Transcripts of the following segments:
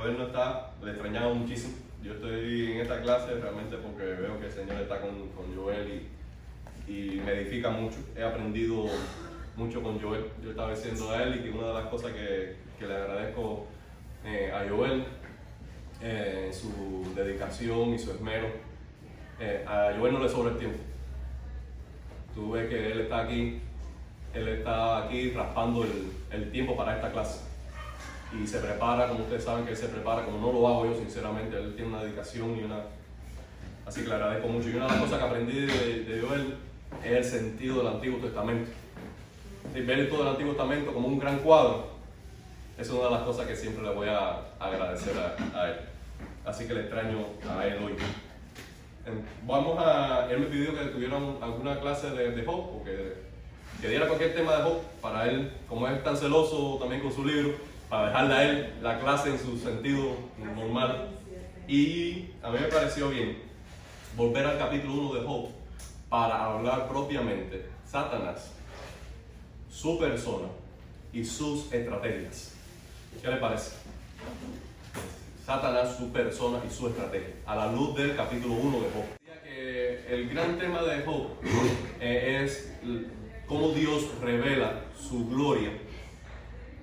Joel no está, le extrañamos muchísimo. Yo estoy en esta clase realmente porque veo que el Señor está con, con Joel y, y me edifica mucho. He aprendido mucho con Joel. Yo estaba diciendo a él y que una de las cosas que, que le agradezco eh, a Joel, eh, su dedicación y su esmero, eh, a Joel no le sobra el tiempo. Tú ves que él está aquí, él está aquí raspando el, el tiempo para esta clase. Y se prepara, como ustedes saben que él se prepara, como no lo hago yo sinceramente, él tiene una dedicación y una... Así que le agradezco mucho. Y una de las cosas que aprendí de, de Joel es el sentido del Antiguo Testamento. Ver todo el Antiguo Testamento como un gran cuadro, es una de las cosas que siempre le voy a agradecer a, a él. Así que le extraño a él hoy. Vamos a, él me pidió que tuvieran alguna clase de, de Job, o que, que diera cualquier tema de Job, para él, como es tan celoso también con su libro, para dejarle a él la clase en su sentido normal. Y a mí me pareció bien volver al capítulo 1 de Job para hablar propiamente Satanás, su persona y sus estrategias. ¿Qué le parece? Satanás, su persona y su estrategia, a la luz del capítulo 1 de Job. El gran tema de Job eh, es cómo Dios revela su gloria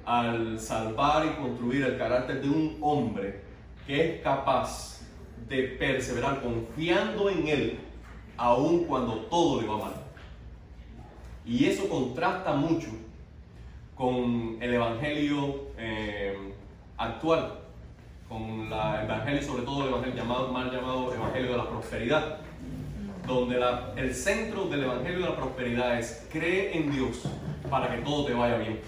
al salvar y construir el carácter de un hombre que es capaz de perseverar confiando en Él aun cuando todo le va mal. Y eso contrasta mucho con el evangelio eh, actual, con el evangelio, sobre todo el evangelio mal llamado evangelio de la prosperidad, donde el centro del evangelio de la prosperidad es cree en Dios para que todo te vaya bien.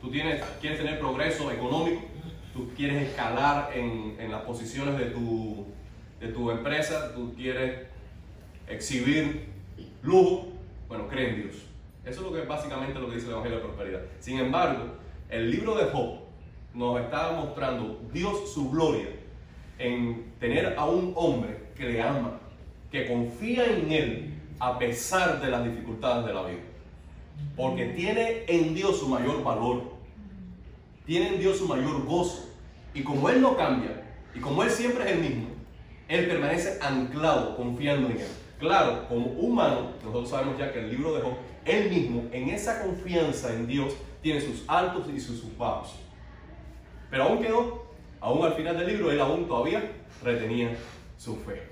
Tú tienes, quieres tener progreso económico, tú quieres escalar en, en las posiciones de tu, de tu empresa, tú quieres exhibir lujo, bueno, cree en Dios. Eso es lo que básicamente lo que dice el Evangelio de Prosperidad. Sin embargo, el libro de Job nos está mostrando Dios su gloria en tener a un hombre que le ama, que confía en él a pesar de las dificultades de la vida. Porque tiene en Dios su mayor valor, tiene en Dios su mayor gozo. Y como Él no cambia, y como Él siempre es el mismo, Él permanece anclado, confiando en Él. Claro, como humano, nosotros sabemos ya que el libro de Job, Él mismo, en esa confianza en Dios, tiene sus altos y sus bajos. Pero aún quedó, aún al final del libro, Él aún todavía retenía su fe.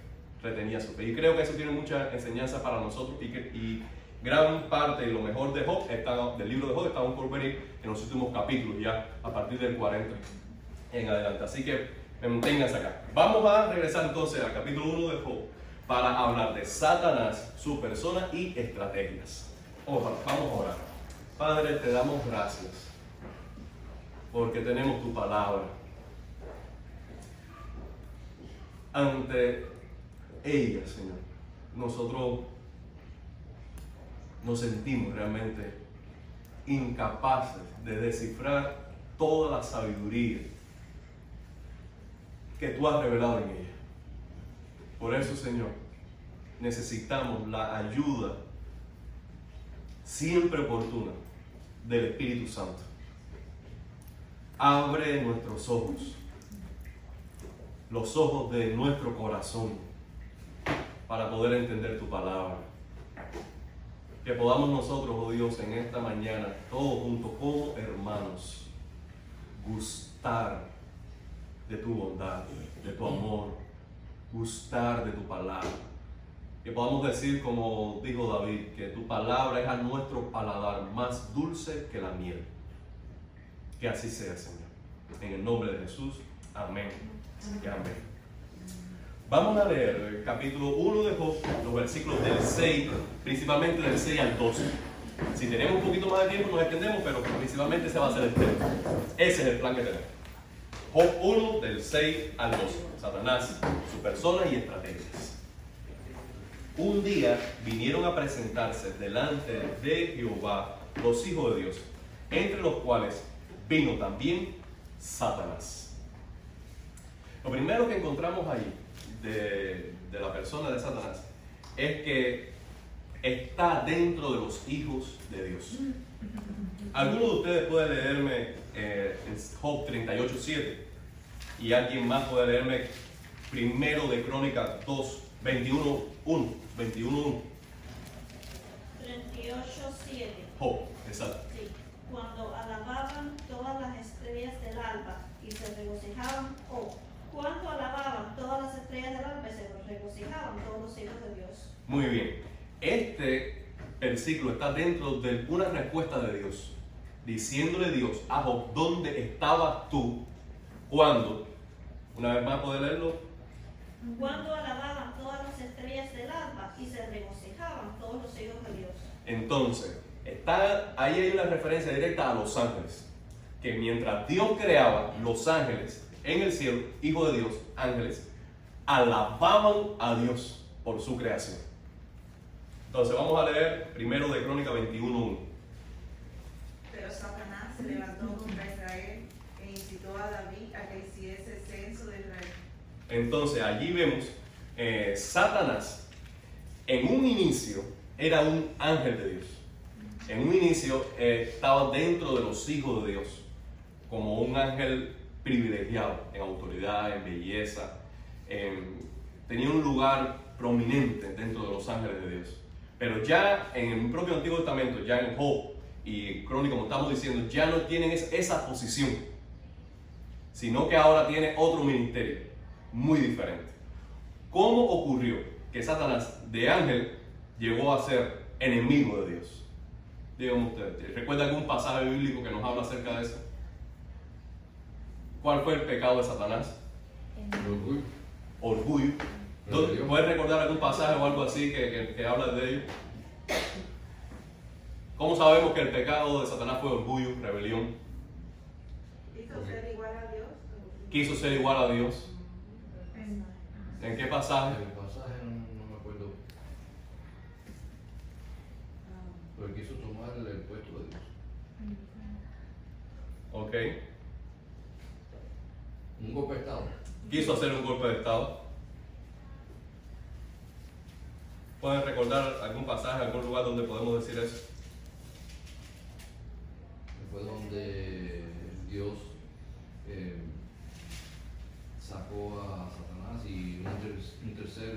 Retenía su fe. Y creo que eso tiene mucha enseñanza para nosotros y, que, y gran parte y lo mejor de Job está, del libro de Job está aún por venir en los últimos capítulos, ya a partir del 40 en adelante. Así que manténganse acá. Vamos a regresar entonces al capítulo 1 de Job para hablar de Satanás, su persona y estrategias. Ojalá, vamos a orar. Padre, te damos gracias porque tenemos tu palabra. Ante ella, Señor, nosotros nos sentimos realmente incapaces de descifrar toda la sabiduría que tú has revelado en ella. Por eso, Señor, necesitamos la ayuda siempre oportuna del Espíritu Santo. Abre nuestros ojos, los ojos de nuestro corazón, para poder entender tu palabra. Que podamos nosotros, oh Dios, en esta mañana, todos juntos como hermanos, gustar de tu bondad, de tu amor, gustar de tu palabra. Que podamos decir, como dijo David, que tu palabra es a nuestro paladar más dulce que la miel. Que así sea, Señor. En el nombre de Jesús. Amén. Y amén. Vamos a leer el capítulo 1 de Job, los versículos del 6, principalmente del 6 al 12. Si tenemos un poquito más de tiempo nos extendemos, pero principalmente ese va a ser el tema. Ese es el plan que tenemos. Job 1 del 6 al 12. Satanás, su persona y estrategias. Un día vinieron a presentarse delante de Jehová los hijos de Dios, entre los cuales vino también Satanás. Lo primero que encontramos ahí de, de la persona de Satanás es que está dentro de los hijos de Dios. ¿Alguno de ustedes puede leerme eh, Job 38.7? Y alguien más puede leerme primero de Crónica 2, 21, 1, 21, 1. 38, 7. Job, exacto. Sí. Cuando alababan todas las estrellas del alba y se regocijaban, o cuando alababan todas las estrellas del alba y se regocijaban todos los hijos de Dios. Muy bien. Este versículo está dentro de una respuesta de Dios, diciéndole Dios a Job, ¿dónde estabas tú cuando? Una vez más, ¿puede leerlo? Cuando alababan todas las estrellas del alba y se regocijaban todos los hijos de Dios. Entonces, está, ahí hay una referencia directa a los ángeles. Que mientras Dios creaba los ángeles en el cielo, hijo de Dios, ángeles, alababan a Dios por su creación. Entonces vamos a leer primero de Crónica 21.1. Pero Satanás se levantó contra Israel e incitó a David a que hiciese censo de Israel. Entonces allí vemos eh, Satanás en un inicio era un ángel de Dios. En un inicio eh, estaba dentro de los hijos de Dios, como un ángel privilegiado en autoridad, en belleza. en- tenía un lugar prominente dentro de los ángeles de Dios. Pero ya en el propio Antiguo Testamento, ya en Job y Crónica, como estamos diciendo, ya no tienen es- esa posición, sino que ahora tiene otro ministerio muy diferente. ¿Cómo ocurrió que Satanás de ángel llegó a ser enemigo de Dios? Díganme ustedes, ¿recuerda algún pasaje bíblico que nos habla acerca de eso? ¿Cuál fue el pecado de Satanás? El orgullo. Orgullo. ¿Tú- Rebelión. ¿Puedes recordar algún pasaje o algo así que, que- que habla de ello? ¿Cómo sabemos que el pecado de Satanás fue orgullo, rebelión? Hizo ser igual a Dios. Quiso ser igual a Dios. ¿En qué pasaje? El pasaje no, no me acuerdo. Pero quiso tomar el puesto de Dios. Ok. Un golpe de estado. Quiso hacer un golpe de Estado. ¿Pueden recordar algún pasaje, algún lugar donde podemos decir eso? Fue donde Dios eh, sacó a Satanás y un, ter- un tercer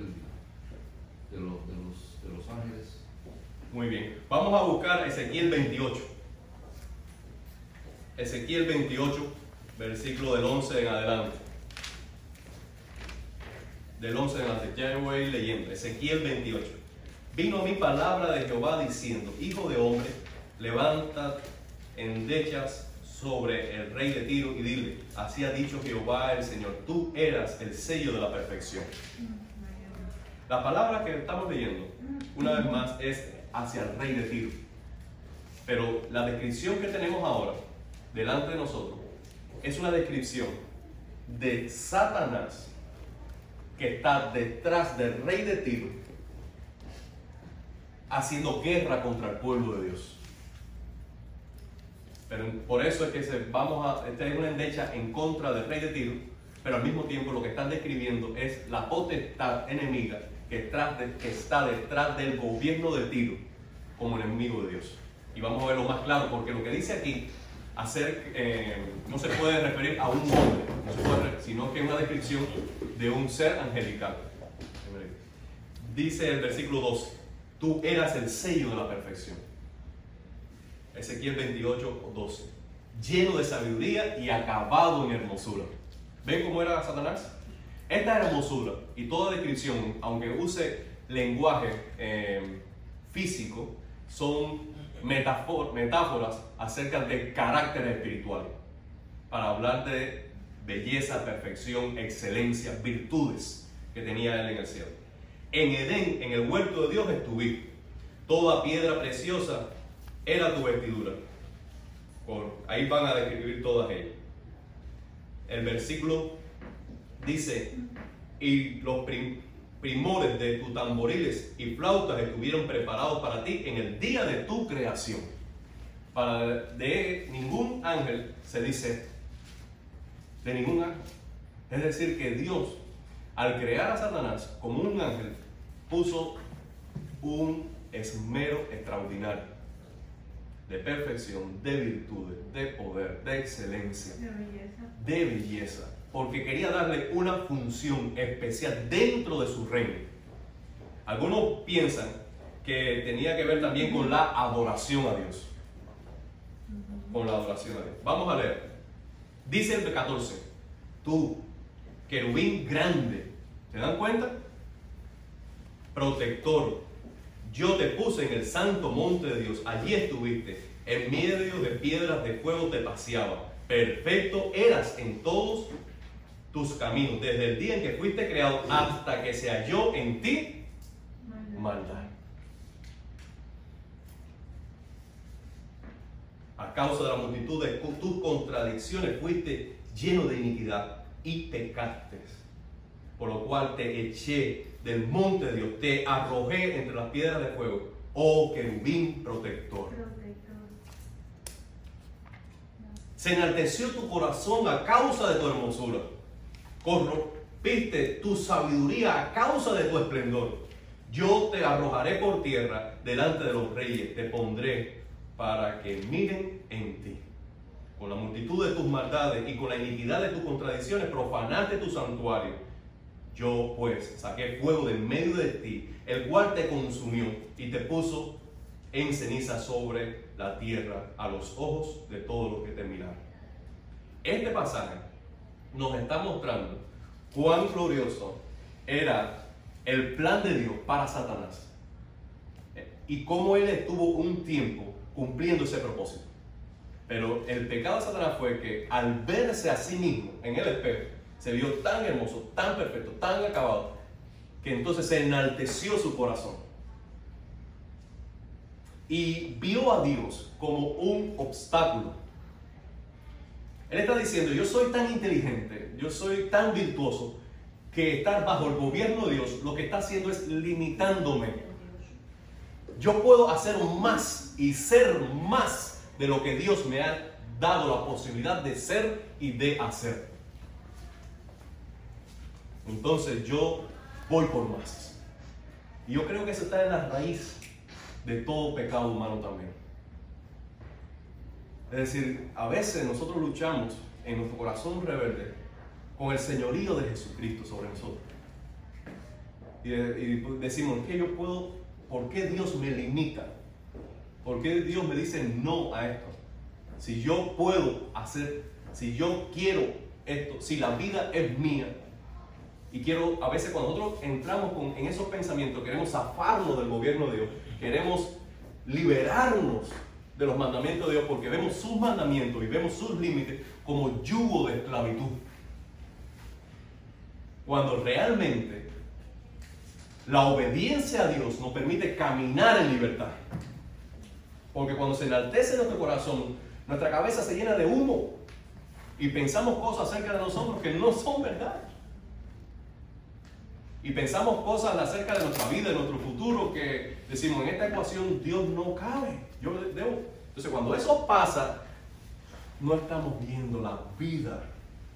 de los, de, los, de los ángeles. Muy bien. Vamos a buscar Ezequiel 28. Ezequiel 28, versículo del 11 en adelante. Del 11 en adelante. Ya voy leyendo. Ezequiel 28. Vino mi palabra de Jehová diciendo, Hijo de hombre, levanta endechas sobre el rey de Tiro y dile, así ha dicho Jehová el Señor, tú eras el sello de la perfección. La palabra que estamos leyendo, una vez más, es hacia el rey de Tiro. Pero la descripción que tenemos ahora, delante de nosotros, es una descripción de Satanás que está detrás del rey de Tiro, haciendo guerra contra el pueblo de Dios. Pero por eso es que vamos a, esta es una endecha en contra del rey de Tiro, pero al mismo tiempo lo que están describiendo es la potestad enemiga que, que está detrás del gobierno de Tiro como enemigo de Dios. Y vamos a verlo más claro, porque lo que dice aquí, eh, no se puede referir a un hombre, sino que es una descripción de un ser angelical. Dice el versículo 12, tú eras el sello de la perfección. Ezequiel 28, 12. Lleno de sabiduría y acabado en hermosura. ¿Ven cómo era Satanás? Esta hermosura y toda descripción, aunque use lenguaje eh, físico, son metáforas acerca de carácter espiritual. Para hablar de belleza, perfección, excelencia, virtudes que tenía él en el cielo. En Edén, en el huerto de Dios, estuviste. Toda piedra preciosa era tu vestidura. Ahí van a describir todas ellas. El versículo dice, y los prim- primores de tus tamboriles y flautas estuvieron preparados para ti en el día de tu creación. Para de ningún ángel se dice, de ningún ángel. Es decir, que Dios, al crear a Satanás como un ángel, puso un esmero extraordinario de perfección, de virtudes, de poder, de excelencia, De belleza. de belleza porque quería darle una función especial dentro de su reino. Algunos piensan que tenía que ver también con la adoración a Dios. Con la adoración a Dios. Vamos a leer. Dice el 14, tú, querubín grande, ¿se dan cuenta? Protector, yo te puse en el santo monte de Dios, allí estuviste, en medio de piedras de fuego te paseaba, perfecto eras en todos tus caminos, desde el día en que fuiste creado hasta que se halló en ti maldad. A causa de la multitud de tus contradicciones fuiste lleno de iniquidad y pecaste. Por lo cual te eché del monte de Dios, te arrojé entre las piedras de fuego, oh querubín protector. Se enalteció tu corazón a causa de tu hermosura. Corrompiste tu sabiduría a causa de tu esplendor. Yo te arrojaré por tierra delante de los reyes, te pondré para que miren en ti. Con la multitud de tus maldades y con la iniquidad de tus contradicciones profanaste tu santuario. Yo pues saqué fuego de medio de ti, el cual te consumió y te puso en ceniza sobre la tierra a los ojos de todos los que te miran. Este pasaje nos está mostrando cuán glorioso era el plan de Dios para Satanás y cómo él estuvo un tiempo cumpliendo ese propósito. Pero el pecado de Satanás fue que al verse a sí mismo en el espejo, se vio tan hermoso, tan perfecto, tan acabado, que entonces se enalteció su corazón y vio a Dios como un obstáculo. Él está diciendo, yo soy tan inteligente, yo soy tan virtuoso, que estar bajo el gobierno de Dios lo que está haciendo es limitándome. Yo puedo hacer más y ser más de lo que Dios me ha dado la posibilidad de ser y de hacer. Entonces yo voy por más. Y yo creo que eso está en la raíz de todo pecado humano también. Es decir, a veces nosotros luchamos en nuestro corazón rebelde con el señorío de Jesucristo sobre nosotros. Y, decimos, ¿qué yo puedo? ¿Por qué Dios me limita? ¿Por qué Dios me dice no a esto? Si yo puedo hacer, si yo quiero esto, si la vida es mía, y quiero, a veces cuando nosotros entramos en esos pensamientos, queremos zafarnos del gobierno de Dios, queremos liberarnos de los mandamientos de Dios porque vemos sus mandamientos y vemos sus límites como yugo de esclavitud. Cuando realmente la obediencia a Dios nos permite caminar en libertad. Porque cuando se enaltece nuestro corazón, nuestra cabeza se llena de humo y pensamos cosas acerca de nosotros que no son verdad y pensamos cosas acerca de nuestra vida, de nuestro futuro, que decimos, en esta ecuación Dios no cabe. Yo debo. Entonces, cuando eso pasa, no estamos viendo la vida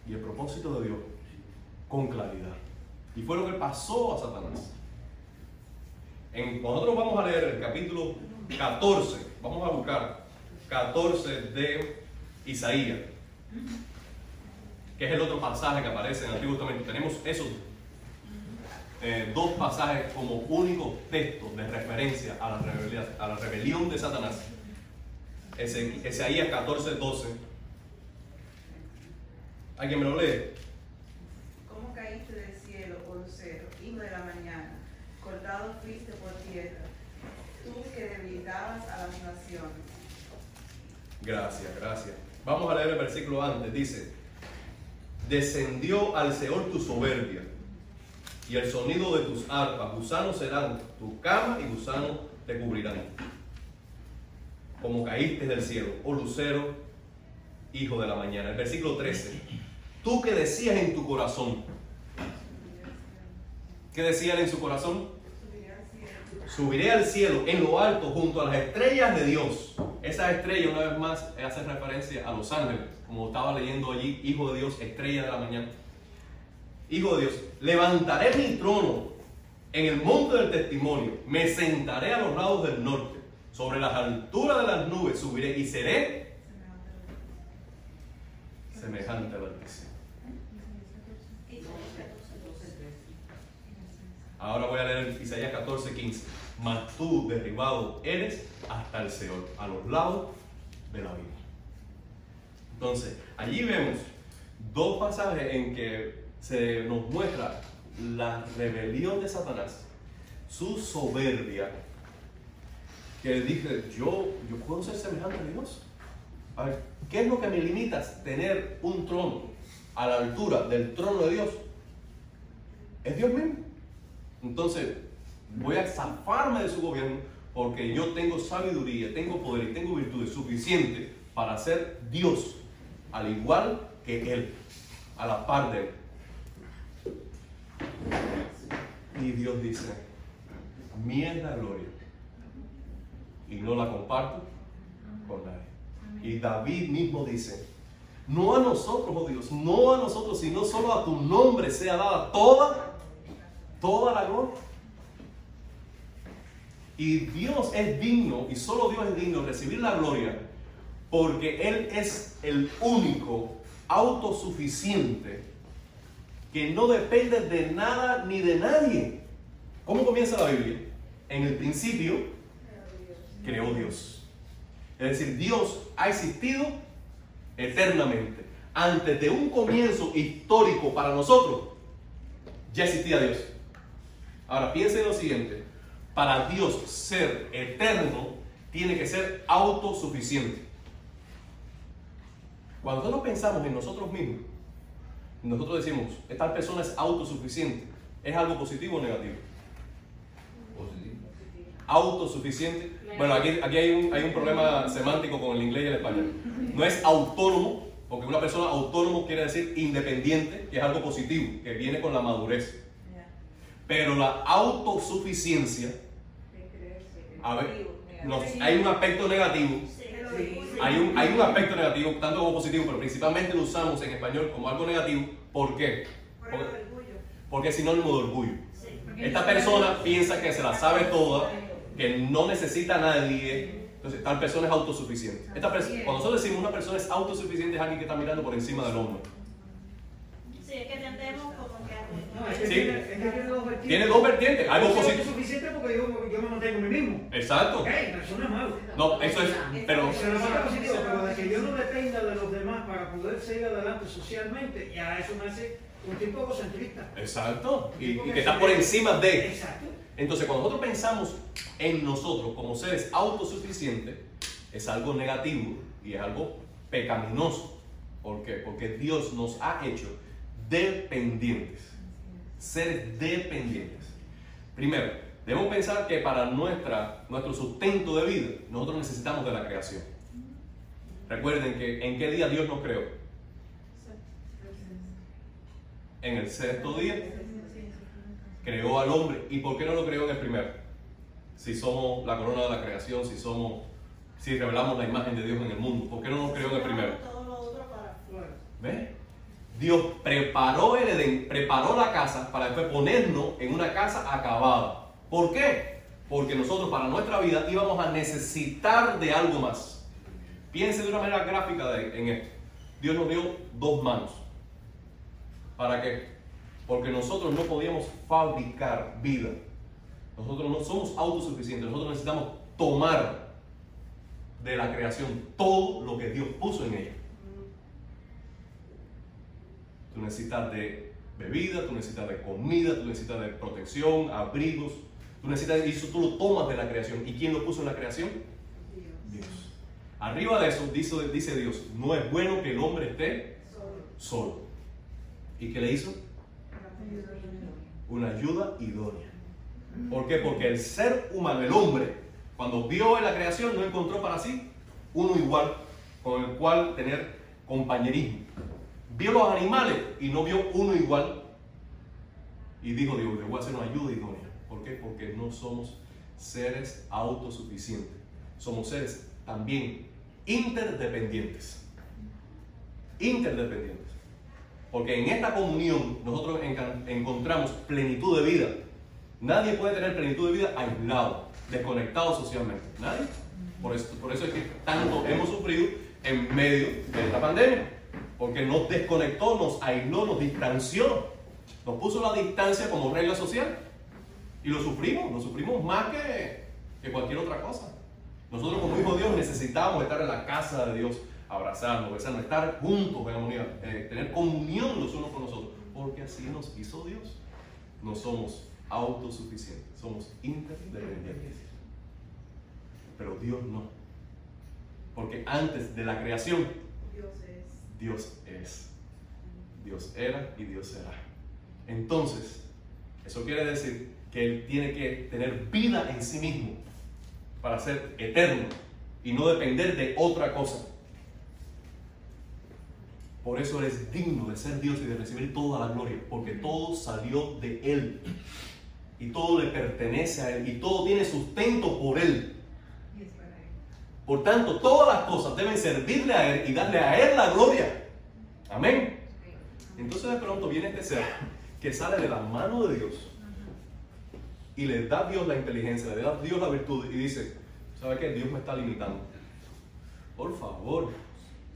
y el propósito de Dios con claridad. Y fue lo que pasó a Satanás. En, nosotros vamos a leer el capítulo 14, vamos a buscar 14 de Isaías, que es el otro pasaje que aparece en el Antiguo Testamento. Tenemos esos eh, dos pasajes como único texto de referencia a la rebelión, a la rebelión de Satanás. Isaías 14, 12. ¿Alguien me lo lee? ¿Cómo caíste del cielo, oh lucero, hijo de la mañana? Cortado fuiste por tierra, tú que debilitabas a las naciones. Gracias, gracias. Vamos a leer el versículo antes. Dice, descendió al Seol tu soberbia y el sonido de tus arpas. Gusanos serán tu cama y gusanos te cubrirán. Como caíste del cielo, oh lucero, hijo de la mañana. El versículo 13. Tú que decías en tu corazón. ¿Qué decía él en su corazón? Subiré al cielo en lo alto junto a las estrellas de Dios. Esa estrella, una vez más, hace referencia a los ángeles, como estaba leyendo allí, Hijo de Dios, estrella de la mañana. Digo Dios, levantaré mi trono en el monte del testimonio, me sentaré a los lados del norte, sobre las alturas de las nubes subiré y seré semejante al Altísimo. Ahora voy a leer Isaías 14, 15. Mas tú derribado eres hasta el Seol, a los lados de la vida. Entonces, allí vemos dos pasajes en que se nos muestra la rebelión de Satanás, su soberbia, que dice, yo, yo puedo ser semejante a Dios. A ver, ¿qué es lo que me limita? Tener un trono a la altura del trono de Dios. Es Dios mismo. Entonces, voy a zafarme de su gobierno porque yo tengo sabiduría, tengo poder y tengo virtudes suficientes para ser Dios, al igual que Él, a la par de Él. Y Dios dice, mía es la gloria y no la comparto con nadie. Y David mismo dice, no a nosotros, oh Dios, no a nosotros, sino solo a tu nombre sea dada toda, toda la gloria. Y Dios es digno, y solo Dios es digno de recibir la gloria, porque Él es el único autosuficiente que no depende de nada ni de nadie. ¿Cómo comienza la Biblia? En el principio creó Dios. Es decir, Dios ha existido eternamente. Antes de un comienzo histórico para nosotros, ya existía Dios. Ahora piensen en lo siguiente. Para Dios ser eterno, tiene que ser autosuficiente. Cuando nosotros pensamos en nosotros mismos, nosotros decimos, esta persona es autosuficiente. ¿Es algo positivo o negativo? Positivo. Autosuficiente. Bueno, aquí, aquí hay, un, hay un problema semántico con el inglés y el español. No es autónomo, porque una persona autónomo quiere decir independiente, que es algo positivo, que viene con la madurez. Pero la autosuficiencia, a ver, nos- hay un aspecto negativo hay un, hay un aspecto negativo, tanto como positivo, pero principalmente lo usamos en español como algo negativo. ¿Por qué? Por el Porque, orgullo. porque es sinónimo de orgullo. Sí. Esta persona piensa que se la sabe toda, que no necesita a nadie. Entonces, tal persona es autosuficiente. Esta perso- cuando nosotros decimos una persona es autosuficiente, es alguien que está mirando por encima del hombro. Sí, es que tendemos No, es que, Sí. tiene, es que tiene dos vertientes. Tiene dos vertientes, algo positivo. suficiente porque yo, yo me mantengo a mí mismo. Exacto. Ok, eso no es malo. No, eso es, pero Pero no es positivo, pero de que yo no dependa de los demás para poder seguir adelante socialmente, ya eso me hace un tipo egocentrista. exacto. Y, y que está por encima de. Exacto. Entonces, cuando nosotros pensamos en nosotros como seres autosuficientes, es algo negativo y es algo pecaminoso. ¿Por qué? Porque Dios nos ha hecho dependientes, seres dependientes. Primero, debemos pensar que para nuestra, nuestro sustento de vida, nosotros necesitamos de la creación. Recuerden que en qué día Dios nos creó. En el sexto día creó al hombre. ¿Y por qué no lo creó en el primero? Si somos la corona de la creación, si somos, si revelamos la imagen de Dios en el mundo, ¿por qué no nos creó en el primero? ¿Ves? Dios preparó el Edén, preparó la casa para después ponernos en una casa acabada. ¿Por qué? Porque nosotros para nuestra vida íbamos a necesitar de algo más. Piense de una manera gráfica en esto. Dios nos dio dos manos. ¿Para qué? Porque nosotros no podíamos fabricar vida. Nosotros no somos autosuficientes. Nosotros necesitamos tomar de la creación todo lo que Dios puso en ella. Tú necesitas de bebida, tú necesitas de comida, tú necesitas de protección, abrigos. Tú necesitas, y eso tú lo tomas de la creación. ¿Y quién lo puso en la creación? Dios. Arriba de eso dice, dice Dios, no es bueno que el hombre esté solo. ¿Y qué le hizo? Una ayuda idónea. ¿Por qué? Porque el ser humano, el hombre, cuando vio en la creación, no encontró para sí uno igual con el cual tener compañerismo. Vio los animales y no vio uno igual. Y dijo Dios, le voy a hacer una ayuda idónea. ¿Por qué? Porque no somos seres autosuficientes. Somos seres también interdependientes. Interdependientes. Porque en esta comunión nosotros encontramos plenitud de vida. Nadie puede tener plenitud de vida aislado, desconectado socialmente. Nadie. Por eso, por eso es que tanto hemos sufrido en medio de esta pandemia. Porque nos desconectó, nos aisló, nos distanció. Nos puso la distancia como regla social. Y lo sufrimos, lo sufrimos más que, cualquier otra cosa. Nosotros como hijos de Dios necesitamos estar en la casa de Dios, abrazarnos, besarnos, estar juntos en eh, tener comunión los unos con los otros, porque así nos hizo Dios. No somos autosuficientes, somos interdependientes. Pero Dios no. Porque antes de la creación, Dios es. Dios era y Dios será. Entonces, eso quiere decir que Él tiene que tener vida en sí mismo para ser eterno y no depender de otra cosa. Por eso Él es digno de ser Dios y de recibir toda la gloria, porque todo salió de Él y todo le pertenece a Él y todo tiene sustento por Él. Y es para Él. Por tanto, todas las cosas deben servirle a Él y darle a Él la gloria. Amén. Entonces de pronto viene este ser que sale de la mano de Dios y le da a Dios la inteligencia, le da a Dios la virtud y dice, ¿sabe qué? Dios me está limitando. Por favor,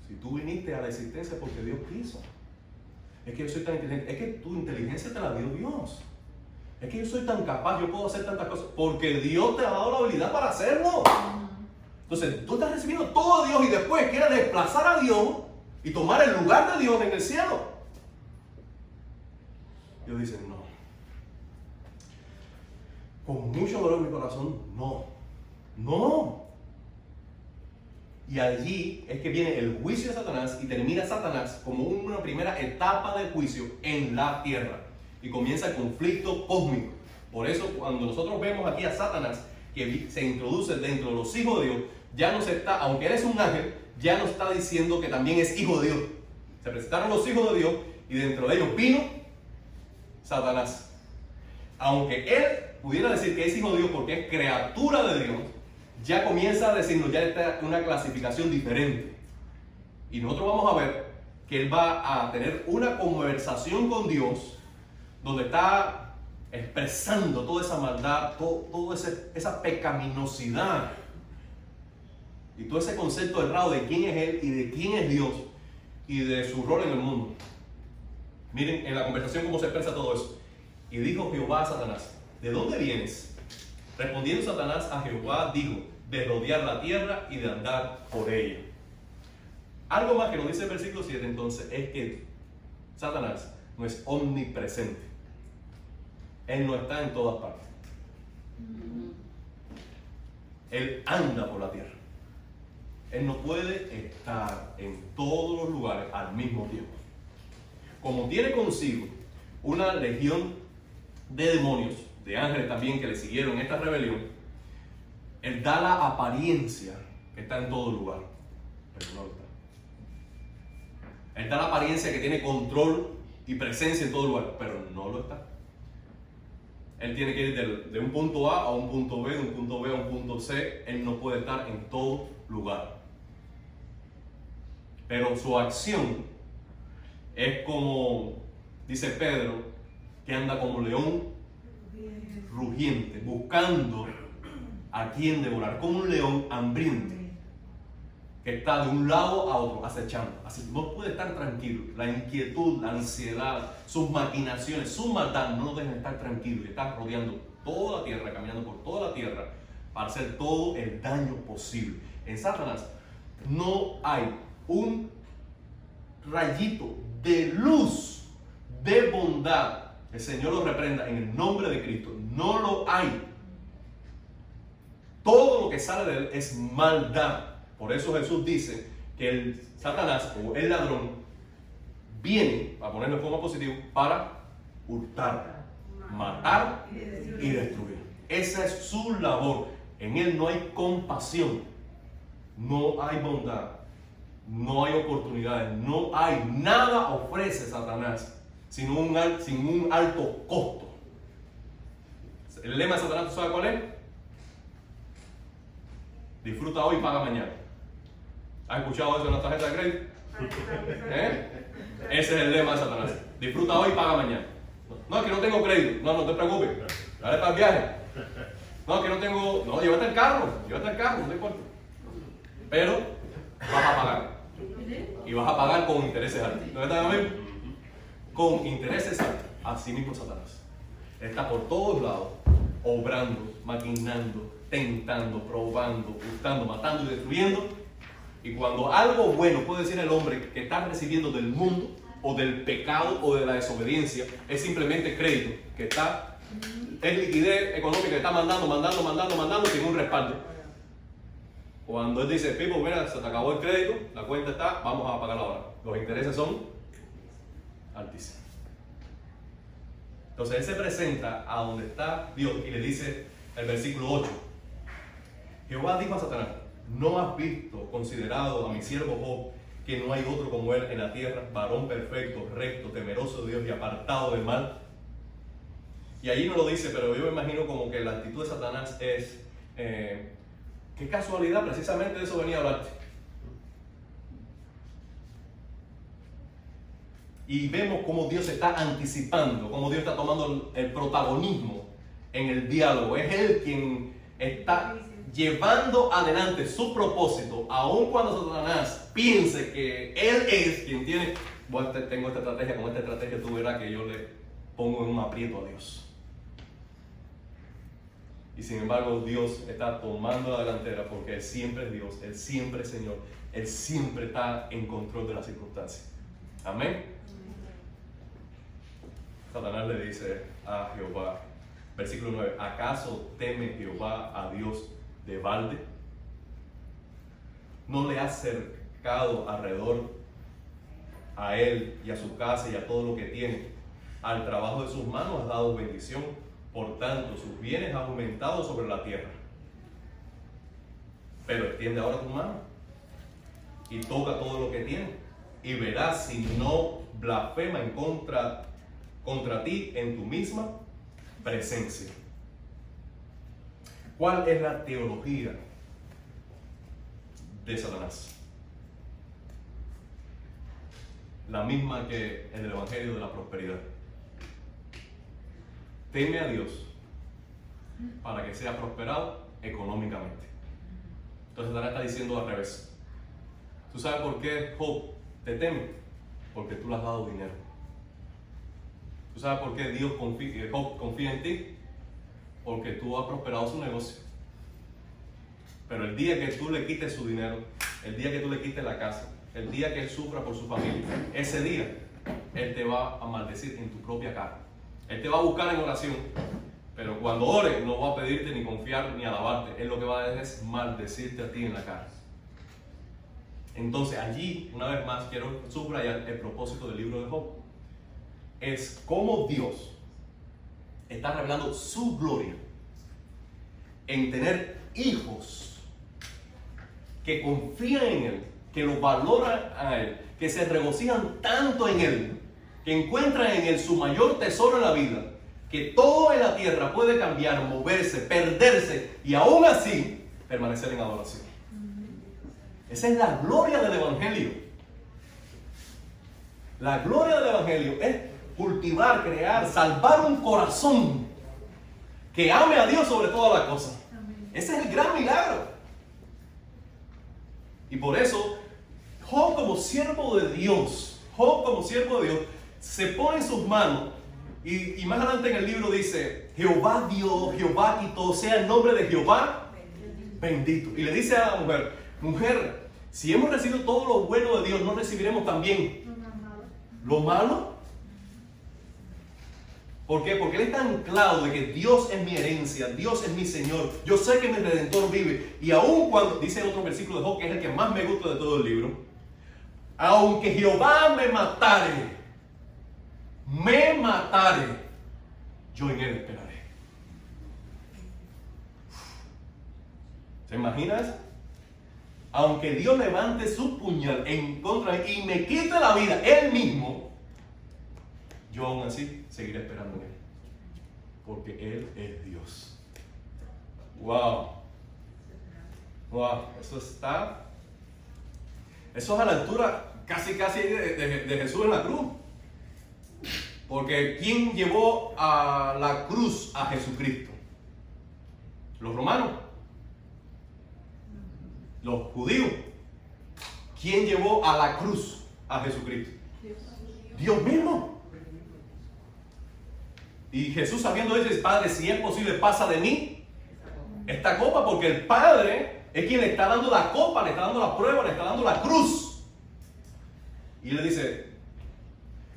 si tú viniste a la existencia porque Dios quiso. Es que yo soy tan inteligente. Es que tu inteligencia te la dio Dios. Es que yo soy tan capaz, yo puedo hacer tantas cosas. Porque Dios te ha dado la habilidad para hacerlo. Entonces, tú estás recibiendo todo de Dios y después quieres desplazar a Dios y tomar el lugar de Dios en el cielo. Dios dice, no. Con mucho dolor en mi corazón, no. No. Y allí es que viene el juicio de Satanás y termina Satanás como una primera etapa del juicio en la tierra. Y comienza el conflicto cósmico. Por eso cuando nosotros vemos aquí a Satanás que se introduce dentro de los hijos de Dios, ya no se está, aunque él es un ángel, ya no está diciendo que también es hijo de Dios. Se presentaron los hijos de Dios y dentro de ellos vino Satanás. Aunque él pudiera decir que es hijo de Dios porque es criatura de Dios, ya comienza a decirnos, ya está una clasificación diferente. Y nosotros vamos a ver que él va a tener una conversación con Dios donde está expresando toda esa maldad, ese- esa pecaminosidad y todo ese concepto errado de quién es él y de quién es Dios y de su rol en el mundo. Miren en la conversación cómo se expresa todo eso. Y dijo Jehová a Satanás, ¿de dónde vienes? Respondiendo Satanás a Jehová, dijo, de rodear la tierra y de andar por ella. Algo más que nos dice el versículo 7 entonces es que Satanás no es omnipresente. Él no está en todas partes. Él anda por la tierra. Él no puede estar en todos los lugares al mismo tiempo. Como tiene consigo una legión de demonios, de ángeles también que le siguieron esta rebelión, él da la apariencia que está en todo lugar, pero no está. Él da la apariencia que tiene control y presencia en todo lugar, pero no lo está. Él tiene que ir del- de un punto A a un punto B, de un punto B a un punto C. Él no puede estar en todo lugar. Pero su acción es como, dice Pedro, que anda como león rugiente, buscando a quien devorar, como un león hambriento que está de un lado a otro acechando. Así no puede estar tranquilo. La inquietud, la ansiedad, sus maquinaciones, su maldad no lo dejan estar tranquilo y está rodeando toda la tierra, caminando por toda la tierra para hacer todo el daño posible. En Satanás no hay un rayito de luz, de bondad. El Señor lo reprenda en el nombre de Cristo. No lo hay. Todo lo que sale de él es maldad. Por eso Jesús dice que el Satanás o el ladrón viene, a ponerlo en forma positiva, para hurtar, matar y destruir. Esa es su labor. En él no hay compasión, no hay bondad, no hay oportunidades, no hay nada ofrece Satanás sino un, sin un alto costo. El lema de Satanás, ¿tú sabes cuál es? Disfruta hoy, paga mañana. ¿Has escuchado eso en la tarjeta de crédito? ¿Eh? Ese es el lema de Satanás. Disfruta hoy, paga mañana. No, es que no tengo crédito. No, no te preocupes. Dale para el viaje. No, es que no tengo. No, llévate el carro. Llévate el carro, no te importa. Pero vas a pagar. Y vas a pagar con intereses altos. ¿Dónde está amén? Con intereses altos. Así mismo Satanás. Está por todos lados obrando, maquinando, tentando, probando, gustando, matando y destruyendo. Y cuando algo bueno puede decir el hombre que está recibiendo del mundo o del pecado o de la desobediencia, es simplemente crédito que está, es liquidez económica que está mandando, mandando, mandando, mandando sin un respaldo. Cuando él dice, Pipo, mira, se te acabó el crédito, la cuenta está, vamos a pagar ahora. Los intereses son altísimos. Entonces él se presenta a donde está Dios y le dice el versículo 8. Jehová dijo a Satanás, ¿no has visto, considerado a mi siervo Job, que no hay otro como él en la tierra, varón perfecto, recto, temeroso de Dios y apartado del mal? Y allí no lo dice, pero yo me imagino como que la actitud de Satanás es, eh, qué casualidad, precisamente de eso venía a hablarte. Y vemos cómo Dios está anticipando, cómo Dios está tomando el protagonismo en el diálogo. Es Él quien está llevando adelante su propósito, aun cuando Satanás piense que Él es quien tiene, bueno, tengo esta estrategia, con esta estrategia tú verás que yo le pongo en un aprieto a Dios. Y sin embargo Dios está tomando la delantera porque Él siempre es Dios, Él siempre es Señor, Él siempre está en control de las circunstancias. Amén. Satanás le dice a Jehová, versículo 9, ¿acaso teme Jehová a Dios de balde? ¿No le has cercado alrededor a él y a su casa y a todo lo que tiene? Al trabajo de sus manos has dado bendición, por tanto sus bienes han aumentado sobre la tierra. Pero extiende ahora tu mano y toca todo lo que tiene y verás si no blasfema en contra contra ti en tu misma presencia. ¿Cuál es la teología de Satanás? La misma que en el Evangelio de la Prosperidad. Teme a Dios para que sea prosperado económicamente. Entonces Satanás está diciendo al revés. ¿Tú sabes por qué Job te teme? Porque tú le has dado dinero. ¿Tú sabes por qué Dios confía, eh, confía en ti? Porque tú has prosperado su negocio. Pero el día que tú le quites su dinero, el día que tú le quites la casa, el día que él sufra por su familia, ese día él te va a maldecir en tu propia cara. Él te va a buscar en oración. Pero cuando ore, no va a pedirte ni confiar ni alabarte. Él lo que va a hacer es maldecirte a ti en la cara. Entonces allí, una vez más, quiero subrayar el propósito del libro de Job es cómo Dios está revelando su gloria en tener hijos que confían en Él, que lo valoran a Él, que se regocijan tanto en Él, que encuentran en Él su mayor tesoro en la vida, que todo en la tierra puede cambiar, moverse, perderse y aún así permanecer en adoración. Esa es la gloria del Evangelio. La gloria del Evangelio es cultivar, crear, salvar un corazón que ame a Dios sobre todas las cosas. Ese es el gran milagro. Y por eso, Job como siervo de Dios, Job como siervo de Dios, se pone en sus manos y, y más adelante en el libro dice, Jehová dio, Jehová quitó, sea el nombre de Jehová bendito. Y le dice a la mujer, mujer, si hemos recibido todo lo bueno de Dios, ¿no recibiremos también lo malo? ¿Por qué? Porque Él está anclado de que Dios es mi herencia, Dios es mi Señor, yo sé que mi Redentor vive. Y aun cuando, dice otro versículo de Job, que es el que más me gusta de todo el libro, aunque Jehová me matare, me matare, yo en Él esperaré. ¿Se imaginas? Aunque Dios levante su puñal en contra de y me quite la vida, Él mismo, yo aún así seguiré esperando en Él. Porque Él es Dios. Wow. Wow, eso está. Eso es a la altura casi casi de Jesús en la cruz. Porque ¿quién llevó a la cruz a Jesucristo? Los romanos. Los judíos. ¿Quién llevó a la cruz a Jesucristo? Dios mismo. Y Jesús sabiendo eso dice, Padre, si es posible, pasa de mí esta copa, porque el Padre es quien le está dando la copa, le está dando la prueba, le está dando la cruz. Y le dice,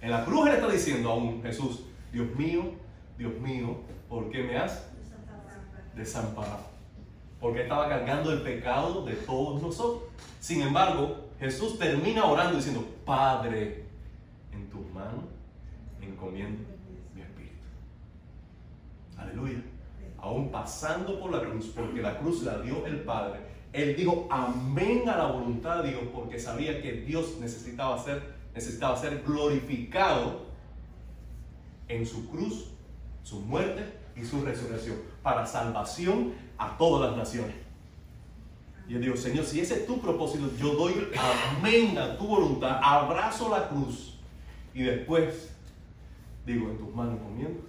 en la cruz él está diciendo aún Jesús, Dios mío, Dios mío, ¿por qué me has desamparado? Porque estaba cargando el pecado de todos nosotros. Sin embargo, Jesús termina orando diciendo, Padre, en tus manos encomiendo mi espíritu. Aleluya. Aún pasando por la cruz, porque la cruz la dio el Padre, él dijo amén a la voluntad de Dios porque sabía que Dios necesitaba ser, necesitaba ser glorificado en su cruz, su muerte y su resurrección para salvación a todas las naciones. Y yo digo, Señor, si ese es tu propósito, yo doy amén a tu voluntad, abrazo la cruz y después digo, en tus manos comiendo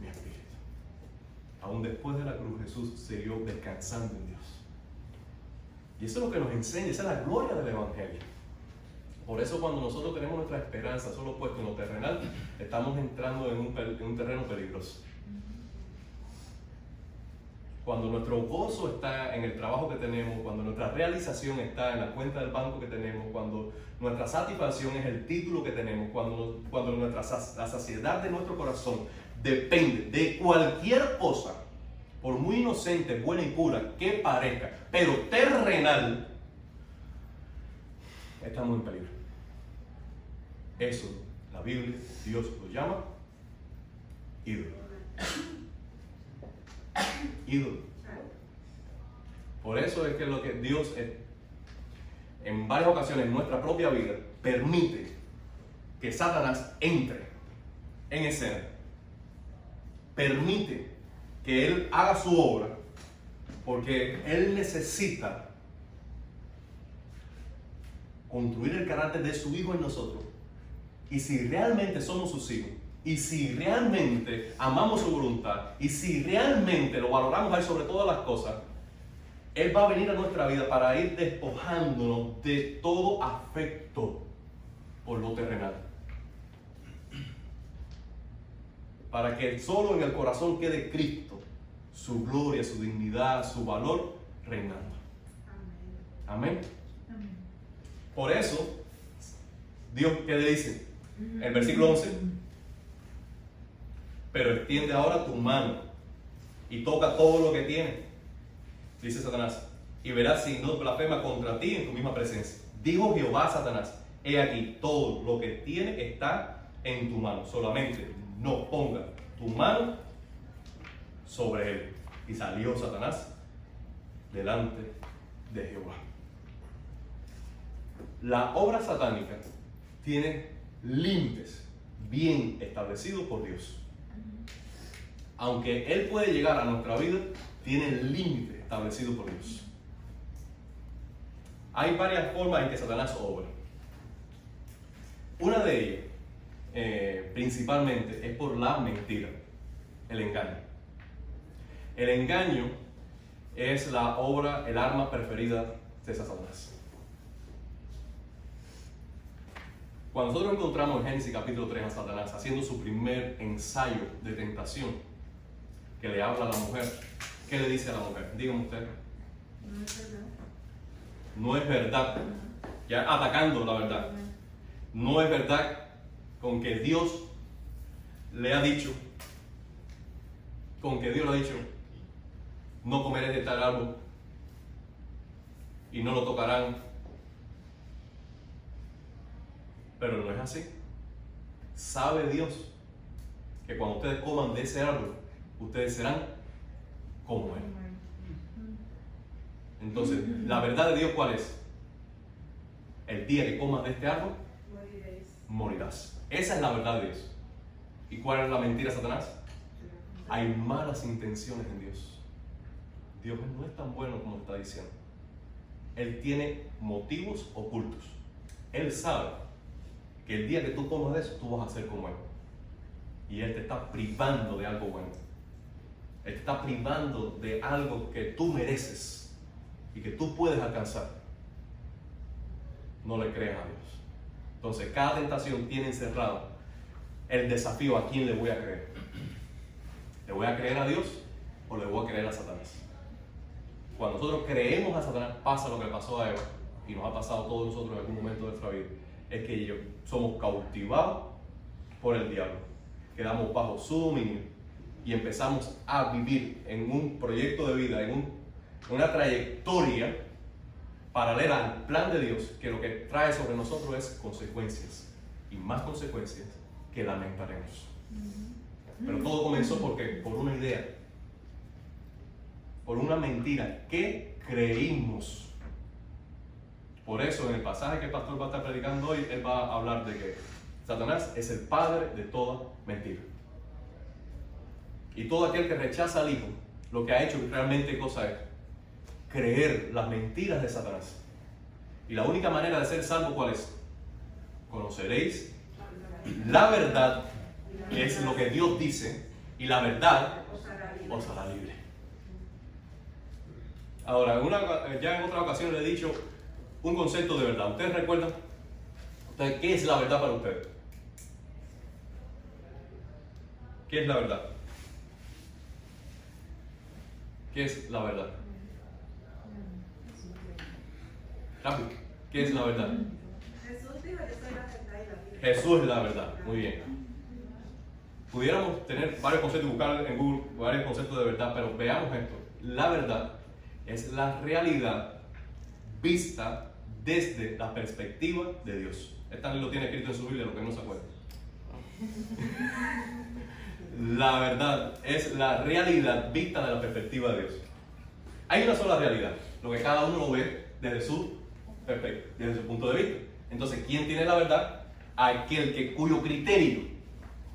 mi espíritu. Aún después de la cruz, Jesús siguió descansando en Dios. Y eso es lo que nos enseña, esa es la gloria del Evangelio. Por eso cuando nosotros tenemos nuestra esperanza solo puesto en lo terrenal, estamos entrando en un, en un terreno peligroso. Cuando nuestro gozo está en el trabajo que tenemos, cuando nuestra realización está en la cuenta del banco que tenemos, cuando nuestra satisfacción es el título que tenemos, cuando, cuando nuestra, la saciedad de nuestro corazón depende de cualquier cosa, por muy inocente, buena y pura que parezca, pero terrenal, estamos en peligro. Eso, la Biblia, Dios lo llama ídolo. Ídolo. Por eso es que lo que Dios en varias ocasiones en nuestra propia vida permite que Satanás entre en escena. Permite que Él haga su obra, porque Él necesita construir el carácter de su Hijo en nosotros. Y si realmente somos sus hijos, y si realmente amamos su voluntad, y si realmente lo valoramos a Él sobre todas las cosas, Él va a venir a nuestra vida para ir despojándonos de todo afecto por lo terrenal. Para que solo en el corazón quede Cristo su gloria, su dignidad, su valor reinando. Amén. Por eso, Dios, ¿qué le dice? El versículo 11. Pero extiende ahora tu mano y toca todo lo que tiene, dice Satanás, y verás si no blasfema contra ti en tu misma presencia. Dijo Jehová a Satanás, he aquí, todo lo que tiene está en tu mano, solamente no ponga tu mano sobre él. Y salió Satanás delante de Jehová. La obra satánica tiene límites bien establecidos por Dios. Aunque Él puede llegar a nuestra vida, tiene límites establecidos por Dios. Hay varias formas en que Satanás obra. Una de ellas, eh, principalmente, es por la mentira, el engaño. El engaño es la obra, el arma preferida de Satanás. Cuando nosotros encontramos en Génesis capítulo 3 a Satanás haciendo su primer ensayo de tentación, que le habla a la mujer, ¿qué le dice a la mujer? Dígame usted. No es verdad. No es verdad. Ya atacando la verdad. No es verdad con que Dios le ha dicho, con que Dios le ha dicho, no comeré de tal árbol y no lo tocarán Pero no es así. Sabe Dios que cuando ustedes coman de ese árbol, ustedes serán como Él. Entonces, la verdad de Dios, ¿cuál es? El día que comas de este árbol, morirás. Esa es la verdad de Dios. ¿Y cuál es la mentira Satanás? Hay malas intenciones en Dios. Dios no es tan bueno como está diciendo. Él tiene motivos ocultos. Él sabe que el día que tú comas de eso, tú vas a ser como Él. Y Él te está privando de algo bueno. Él te está privando de algo que tú mereces y que tú puedes alcanzar. No le creas a Dios. Entonces, cada tentación tiene encerrado el desafío a quién le voy a creer. voy a creer a Dios o le voy a creer a Satanás? Cuando nosotros creemos a Satanás, pasa lo que le pasó a Eva y nos ha pasado a todos nosotros en algún momento de nuestra vida. Es que somos cautivados por el diablo. Quedamos bajo su dominio y empezamos a vivir en un proyecto de vida, en un- una trayectoria paralela al plan de Dios, que lo que trae sobre nosotros es consecuencias y más consecuencias que lamentaremos. Pero todo comenzó porque por una idea, por una mentira que creímos. Por eso en el pasaje que el pastor va a estar predicando hoy, él va a hablar de que Satanás es el padre de toda mentira. Y todo aquel que rechaza al Hijo, lo que ha hecho realmente cosa es creer las mentiras de Satanás. Y la única manera de ser salvo, ¿cuál es? Conoceréis la verdad, que es lo que Dios dice, y la verdad os hará libre. Ahora, ya en otra ocasión le he dicho un concepto de verdad. ¿Ustedes recuerdan? Ustedes, ¿Qué es la verdad para ustedes? ¿Qué es la verdad? ¿Qué es la verdad? Rápido. ¿Qué es la verdad? Jesús dijo, yo soy la verdad y la vida. Jesús es la verdad. Muy bien. Pudiéramos tener varios conceptos, buscar en Google varios conceptos de verdad, pero veamos esto. La verdad es la realidad vista desde la perspectiva de Dios. Esta lo tiene escrito en su Biblia, lo que no se acuerda. La verdad es la realidad vista de la perspectiva de Dios. Hay una sola realidad, lo que cada uno ve desde su perspectiva, desde su punto de vista. Entonces, ¿quién tiene la verdad? Aquel que, cuyo criterio,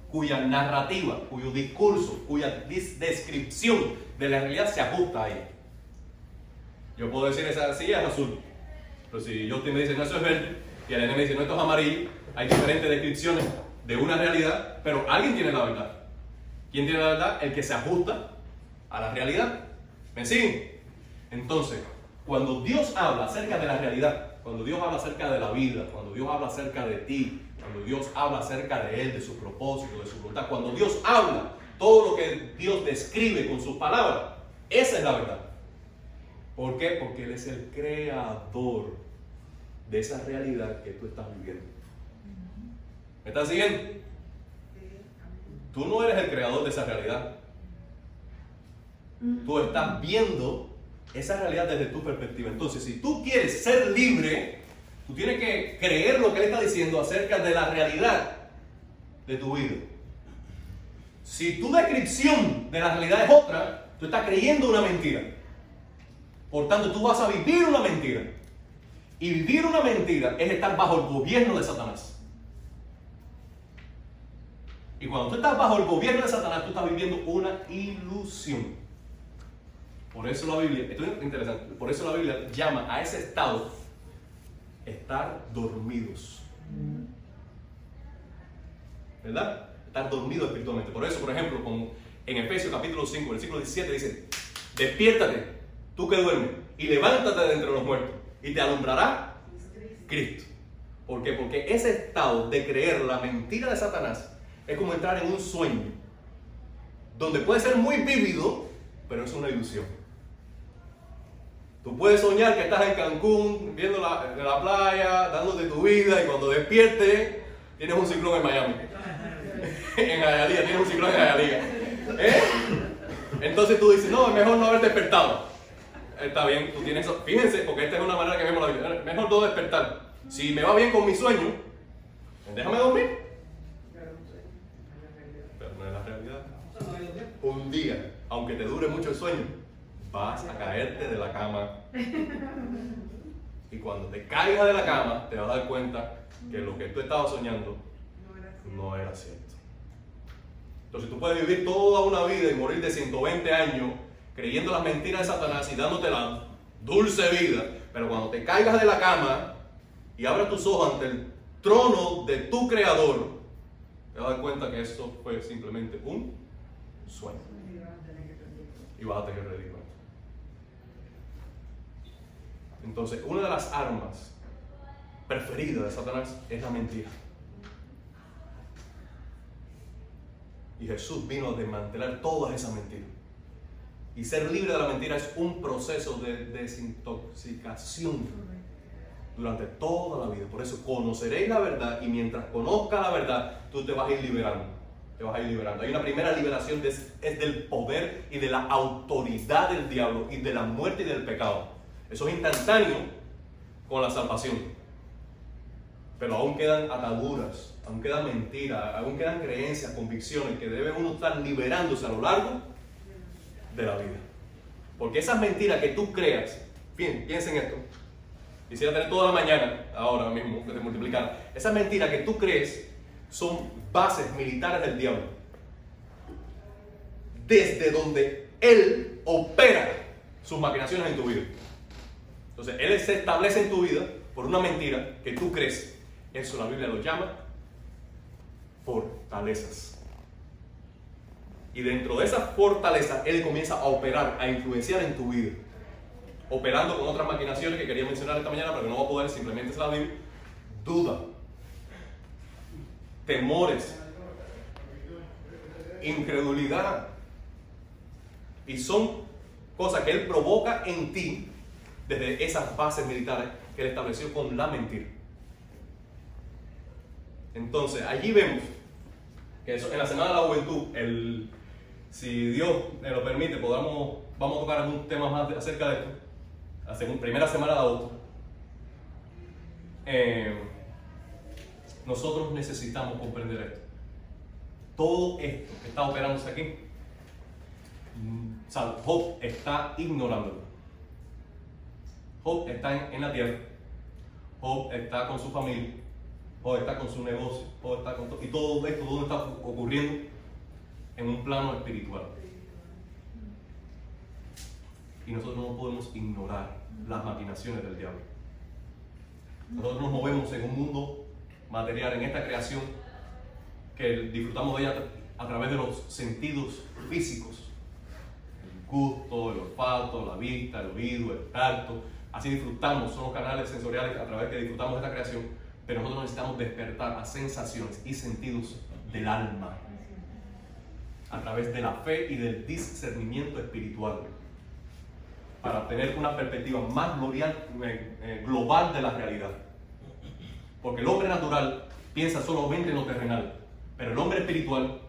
cuya narrativa, cuyo discurso, cuya descripción de la realidad se ajusta a ella. Yo puedo decir esa silla es azul, pero si Justin me dice no, eso es verde, y el me dice no, esto es amarillo, hay diferentes descripciones de una realidad, pero alguien tiene la verdad. ¿Quién tiene la verdad? El que se ajusta a la realidad. ¿Me siguen? Entonces, cuando Dios habla acerca de la realidad, cuando Dios habla acerca de la vida, cuando Dios habla acerca de ti, cuando Dios habla acerca de Él, de su propósito, de su voluntad, cuando Dios habla todo lo que Dios describe con sus palabras, esa es la verdad. ¿Por qué? Porque Él es el creador de esa realidad que tú estás viviendo. ¿Me están siguiendo? Tú no eres el creador de esa realidad. Tú estás viendo esa realidad desde tu perspectiva. Entonces, si tú quieres ser libre, tú tienes que creer lo que Él está diciendo acerca de la realidad de tu vida. Si tu descripción de la realidad es otra, tú estás creyendo una mentira. Por tanto, tú vas a vivir una mentira. Y vivir una mentira es estar bajo el gobierno de Satanás. Y cuando tú estás bajo el gobierno de Satanás, tú estás viviendo una ilusión. Por eso la Biblia, esto es interesante, por eso la Biblia llama a ese estado estar dormidos. ¿Verdad? Estar dormido espiritualmente. Por eso, por ejemplo, como en Efesios capítulo 5, versículo 17 dice, despiértate, tú que duermes, y levántate de entre los muertos, y te alumbrará Cristo. ¿Por qué? Porque ese estado de creer la mentira de Satanás es como entrar en un sueño, donde puede ser muy vívido, pero es una ilusión. Tú puedes soñar que estás en Cancún, viendo la, la playa, dándote tu vida, y cuando despiertes, tienes un ciclón en Miami. en Hialeah, tienes un ciclón en Hialeah. ¿Eh? Entonces tú dices, no, es mejor no haber despertado. Está bien, tú tienes eso. Fíjense, porque esta es una manera que vemos la vida. Mejor no despertar. Si me va bien con mi sueño, déjame dormir. Pero no es la realidad. Un día, aunque te dure mucho el sueño, vas a caerte de la cama. Y cuando te caigas de la cama, te vas a dar cuenta que lo que tú estabas soñando no era cierto. Entonces tú puedes vivir toda una vida y morir de 120 años creyendo las mentiras de Satanás y dándote la dulce vida, pero cuando te caigas de la cama y abras tus ojos ante el trono de tu creador, te vas a dar cuenta que eso fue simplemente un sueño y vas a tener que rendir cuenta. Entonces, una de las armas preferidas de Satanás es la mentira. Y Jesús vino a desmantelar todas esas mentiras. Y ser libre de la mentira es un proceso de desintoxicación durante toda la vida. Por eso conoceréis la verdad y mientras conozcas la verdad, tú te vas a ir liberando. Te vas a ir liberando. Hay una primera liberación, de, es del poder y de la autoridad del diablo y de la muerte y del pecado. Eso es instantáneo con la salvación. Pero aún quedan ataduras, aún quedan mentiras, aún quedan creencias, convicciones que debe uno estar liberándose a lo largo de la vida. Porque esas mentiras que tú creas, piensen esto, quisiera tener toda la mañana, ahora mismo, que te multiplicar, esas mentiras que tú crees son bases militares del diablo. Desde donde él opera sus maquinaciones en tu vida. Entonces, él se establece en tu vida por una mentira que tú crees. Eso la Biblia lo llama fortalezas. Y dentro de esa fortaleza, Él comienza a operar, a influenciar en tu vida. Operando con otras maquinaciones que quería mencionar esta mañana, pero que no va a poder, simplemente se la digo. Duda, temores, incredulidad. Y son cosas que Él provoca en ti desde esas bases militares que Él estableció con la mentira. Entonces, allí vemos que eso, en la Semana de la Juventud, el, si Dios me lo permite, podamos, vamos a tocar algún tema más acerca de esto. La primera semana de agosto. Eh, nosotros necesitamos comprender esto. Todo esto que está operándose aquí, mm, Job está ignorándolo. Job está en, la tierra. Job está con su familia. Job está con su negocio. Job está con todo. Y todo esto, todo está ocurriendo en un plano espiritual. Y nosotros no podemos ignorar las maquinaciones del diablo. Nosotros nos movemos en un mundo material, en esta creación, que disfrutamos de ella a través de los sentidos físicos. El gusto, el olfato, la vista, el oído, el tacto. Así disfrutamos, son los canales sensoriales a través que disfrutamos de esta creación, pero nosotros necesitamos despertar a sensaciones y sentidos del alma a través de la fe y del discernimiento espiritual para obtener una perspectiva más eh, eh, global de la realidad. Porque el hombre natural piensa solamente en lo terrenal, pero el hombre espiritual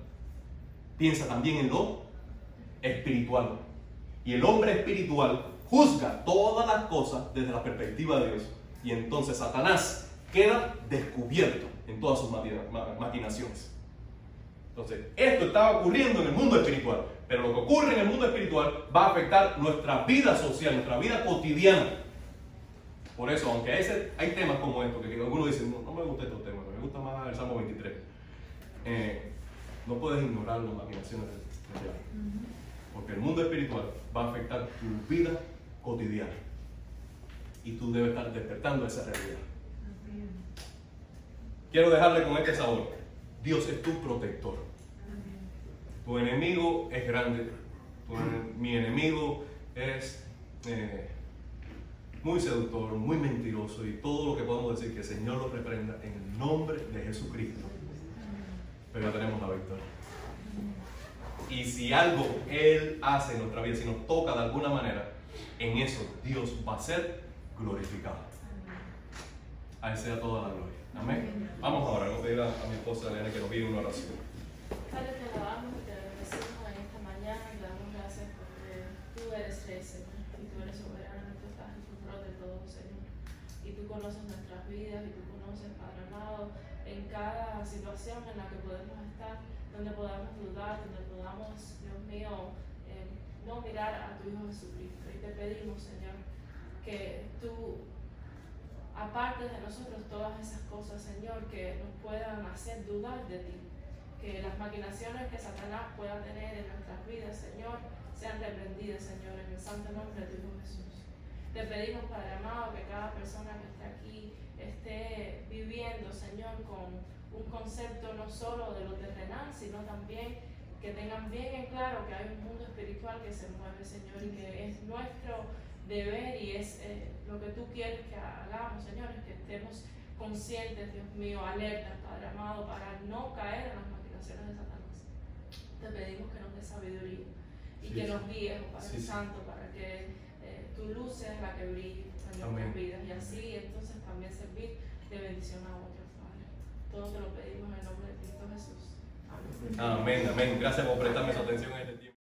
piensa también en lo espiritual. Y el hombre espiritual juzga todas las cosas desde la perspectiva de Dios. Y entonces Satanás queda descubierto en todas sus maquinaciones. Entonces, esto está ocurriendo en el mundo espiritual, pero lo que ocurre en el mundo espiritual va a afectar nuestra vida social, nuestra vida cotidiana. Por eso, aunque hay, temas como estos, que algunos dicen, no, me gusta estos temas, me gusta más el Salmo 23, eh, no puedes ignorar las imaginaciones del diablo. Porque el mundo espiritual va a afectar tu vida cotidiana. Y tú debes estar despertando esa realidad. Quiero dejarle con este sabor. Dios es tu protector. Tu enemigo es grande. mi enemigo es eh, muy seductor, muy mentiroso y todo lo que podemos decir que el Señor lo reprenda en el nombre de Jesucristo. Pero ya tenemos la victoria. Y si algo Él hace en nuestra vida, si nos toca de alguna manera, en eso Dios va a ser glorificado. A Él sea toda la gloria. Amén. Vamos ahora, vamos a pedir a, mi esposa Elena que nos pida una oración. Padre, te alabamos y te bendecimos en esta mañana y te damos gracias porque tú Señor, y tú eres soberano, tú estás en control de todo, Señor. Y tú conoces nuestras vidas y tú conoces, Padre amado, en cada situación en la que podemos estar, donde podamos dudar, donde podamos, Dios mío, eh, no mirar a tu Hijo Jesucristo. Y te pedimos, Señor, que tú aparte de nosotros todas esas cosas, Señor, que nos puedan hacer dudar de ti. Que las maquinaciones que Satanás pueda tener en nuestras vidas, Señor, sean reprendidas, Señor, en el santo nombre de tu Hijo Jesús. Te pedimos, Padre amado, que cada persona que esté aquí esté viviendo, Señor, con un concepto no solo de lo terrenal, sino también que tengan bien en claro que hay un mundo espiritual que se mueve, Señor, y que es nuestro deber y es eh, lo que tú quieres que hagamos, Señor, es que estemos conscientes, Dios mío, alertas, Padre amado, para no caer en las maquinaciones de Satanás. te pedimos que nos des sabiduría y Sí, que nos guíes, oh Padre Sí. Santo, para que eh, tu luz sea la que brille en nuestras vidas y así entonces también servir de bendición a otros, Padre. Todo te lo pedimos en el nombre de Cristo Jesús. Amén. Amén, amén. Gracias por prestarme su atención en este